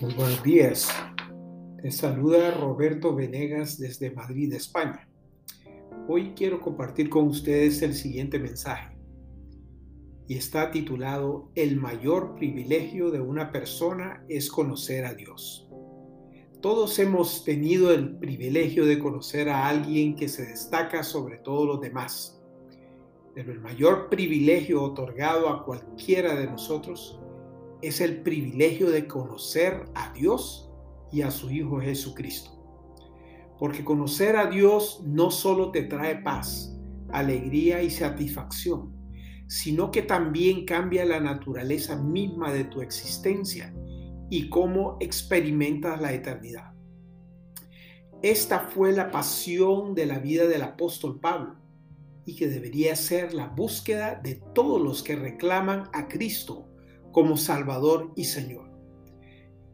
Muy buenos días. Te saluda Roberto Venegas desde Madrid, España. Hoy quiero compartir con ustedes el siguiente mensaje y está titulado El mayor privilegio de una persona es conocer a Dios. Todos hemos tenido el privilegio de conocer a alguien que se destaca sobre todos los demás, pero el mayor privilegio otorgado a cualquiera de nosotros es el privilegio de conocer a Dios y a su Hijo Jesucristo. Porque conocer a Dios no solo te trae paz, alegría y satisfacción, sino que también cambia la naturaleza misma de tu existencia y cómo experimentas la eternidad. Esta fue la pasión de la vida del apóstol Pablo y que debería ser la búsqueda de todos los que reclaman a Cristo como Salvador y Señor.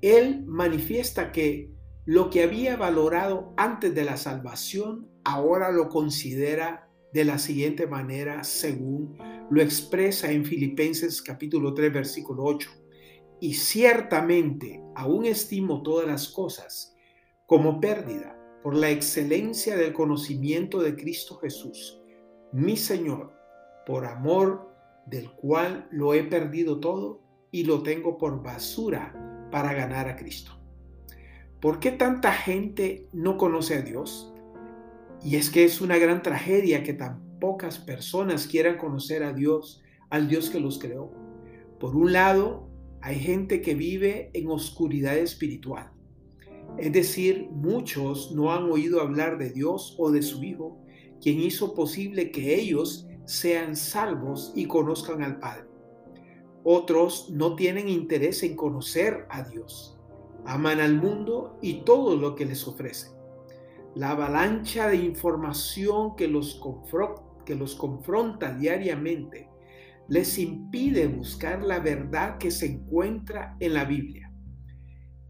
Él manifiesta que lo que había valorado antes de la salvación, ahora lo considera de la siguiente manera según lo expresa en Filipenses capítulo 3 versículo 8. Y ciertamente aún estimo todas las cosas como pérdida por la excelencia del conocimiento de Cristo Jesús, mi Señor, por amor del cual lo he perdido todo y lo tengo por basura para ganar a Cristo. ¿Por qué tanta gente no conoce a Dios? Y es que es una gran tragedia que tan pocas personas quieran conocer a Dios, al Dios que los creó. Por un lado, hay gente que vive en oscuridad espiritual. Es decir, muchos no han oído hablar de Dios o de su Hijo, quien hizo posible que ellos sean salvos y conozcan al Padre. Otros no tienen interés en conocer a Dios. Aman al mundo y todo lo que les ofrece. La avalancha de información que los, que los confronta diariamente les impide buscar la verdad que se encuentra en la Biblia.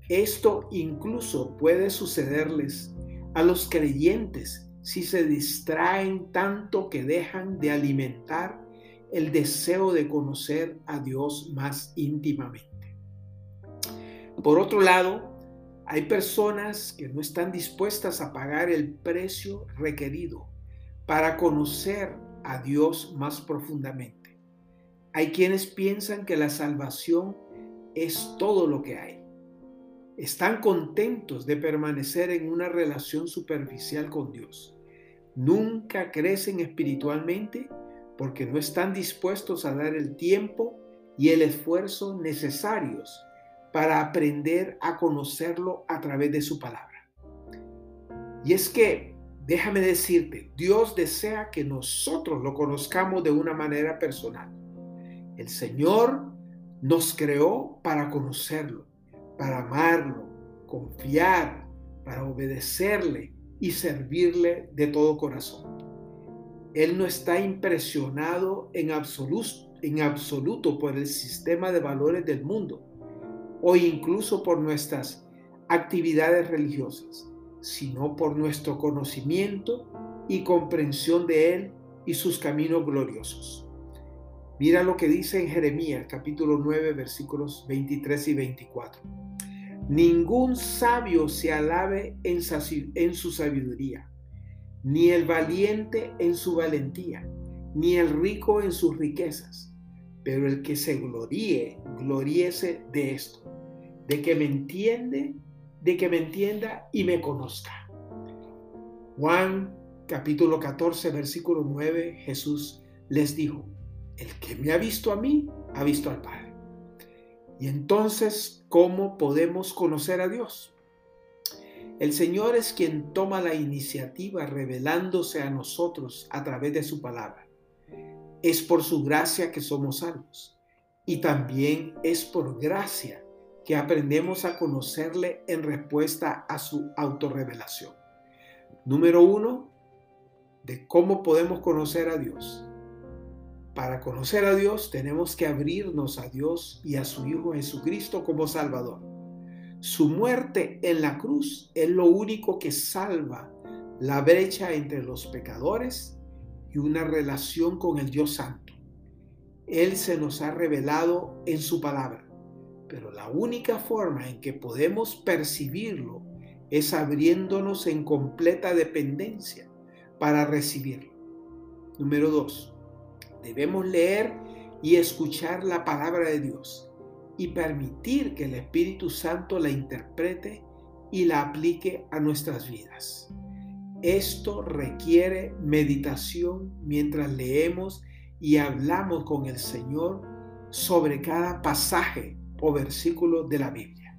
Esto incluso puede sucederles a los creyentes si se distraen tanto que dejan de alimentar el deseo de conocer a Dios más íntimamente. Por otro lado, hay personas que no están dispuestas a pagar el precio requerido para conocer a Dios más profundamente. Hay quienes piensan que la salvación es todo lo que hay. Están contentos de permanecer en una relación superficial con Dios. Nunca crecen espiritualmente porque no están dispuestos a dar el tiempo y el esfuerzo necesarios para aprender a conocerlo a través de su palabra. Y es que, déjame decirte, Dios desea que nosotros lo conozcamos de una manera personal. El Señor nos creó para conocerlo, para amarlo, confiar, para obedecerle y servirle de todo corazón. Él no está impresionado en absoluto, por el sistema de valores del mundo o incluso por nuestras actividades religiosas, sino por nuestro conocimiento y comprensión de Él y sus caminos gloriosos. Mira lo que dice en Jeremías capítulo 9 versículos 23 y 24. Ningún sabio se alabe en su sabiduría ni el valiente en su valentía, ni el rico en sus riquezas, pero el que se gloríe, gloríese de esto, de que me entiende, de que me entienda y me conozca. Juan capítulo 14, versículo 9, Jesús les dijo, el que me ha visto a mí, ha visto al Padre. Y entonces, ¿cómo podemos conocer a Dios? El Señor es quien toma la iniciativa revelándose a nosotros a través de su palabra. Es por su gracia que somos salvos y también es por gracia que aprendemos a conocerle en respuesta a su autorrevelación. Número uno, de cómo podemos conocer a Dios. Para conocer a Dios tenemos que abrirnos a Dios y a su Hijo Jesucristo como Salvador. Su muerte en la cruz es lo único que salva la brecha entre los pecadores y una relación con el Dios Santo. Él se nos ha revelado en su palabra. pero la única forma en que podemos percibirlo es abriéndonos en completa dependencia para recibirlo. Número dos, debemos leer y escuchar la palabra de Dios y permitir que el Espíritu Santo la interprete y la aplique a nuestras vidas. Esto requiere meditación mientras leemos y hablamos con el Señor sobre cada pasaje o versículo de la Biblia.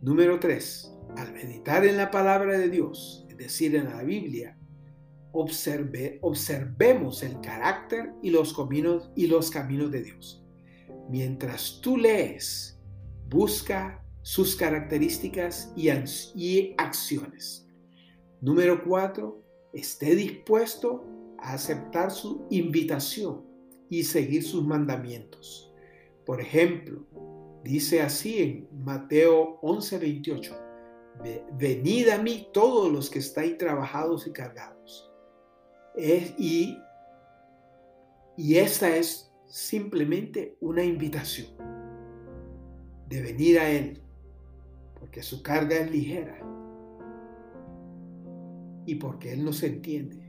Número 3. Al meditar en la palabra de Dios, es decir, en la Biblia, observe, observemos el carácter y los, caminos, y los caminos de Dios. Mientras tú lees, busca sus características y, acciones. Número 4. Esté dispuesto a aceptar su invitación y seguir sus mandamientos. Por ejemplo, dice así en Mateo 11:28, venid a mí todos los que estáis trabajados y cargados. y, y esta es simplemente una invitación de venir a Él, porque su carga es ligera y porque Él nos entiende,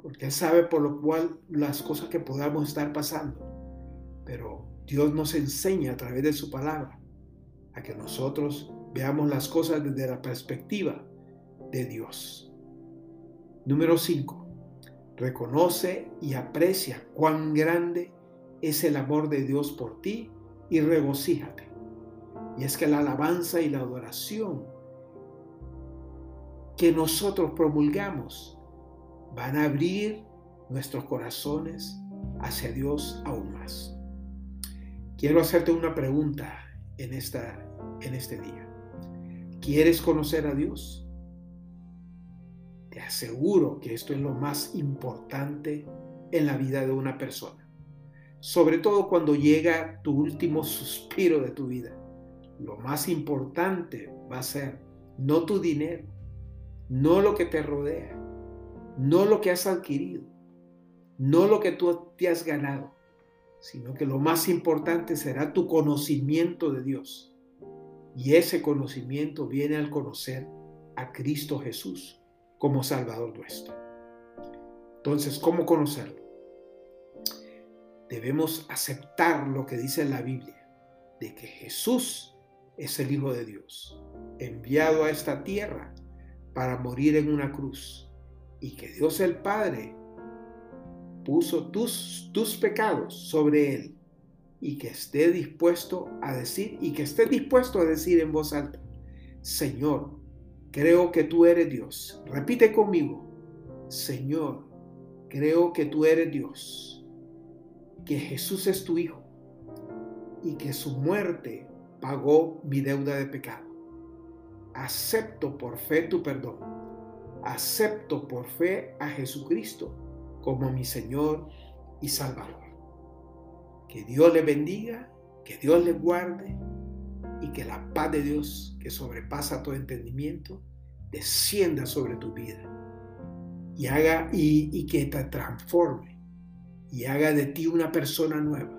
porque Él sabe por lo cual las cosas que podamos estar pasando, pero Dios nos enseña a través de su palabra a que nosotros veamos las cosas desde la perspectiva de Dios. Número 5. Reconoce y aprecia cuán grande es el amor de Dios por ti y regocíjate. Y es que la alabanza y la adoración que nosotros promulgamos van a abrir nuestros corazones hacia Dios aún más. Quiero hacerte una pregunta en, esta, en este día. ¿Quieres conocer a Dios? Te aseguro que esto es lo más importante en la vida de una persona. Sobre todo cuando llega tu último suspiro de tu vida. Lo más importante va a ser no tu dinero, no lo que te rodea, no lo que has adquirido, no lo que tú te has ganado, sino que lo más importante será tu conocimiento de Dios. Y ese conocimiento viene al conocer a Cristo Jesús como Salvador nuestro. Entonces, ¿cómo conocerlo? Debemos aceptar lo que dice la Biblia, de que Jesús es el Hijo de Dios, enviado a esta tierra para morir en una cruz, y que Dios el Padre puso tus, tus pecados sobre él y que esté dispuesto a decir y que esté dispuesto a decir en voz alta, Señor, creo que tú eres Dios. Repite conmigo, Señor, creo que tú eres Dios, que Jesús es tu Hijo y que su muerte pagó mi deuda de pecado. Acepto por fe tu perdón. Acepto por fe a Jesucristo como mi Señor y Salvador. Que Dios le bendiga, que Dios le guarde y que la paz de Dios, que sobrepasa todo entendimiento, descienda sobre tu vida y haga y, y que te transforme y haga de ti una persona nueva,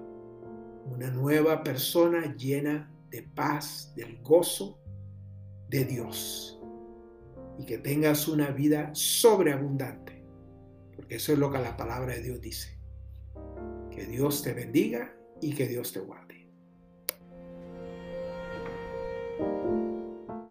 una nueva persona llena de paz, del gozo de Dios y que tengas una vida sobreabundante porque eso es lo que la palabra de Dios dice. Que Dios te bendiga y que Dios te guarde.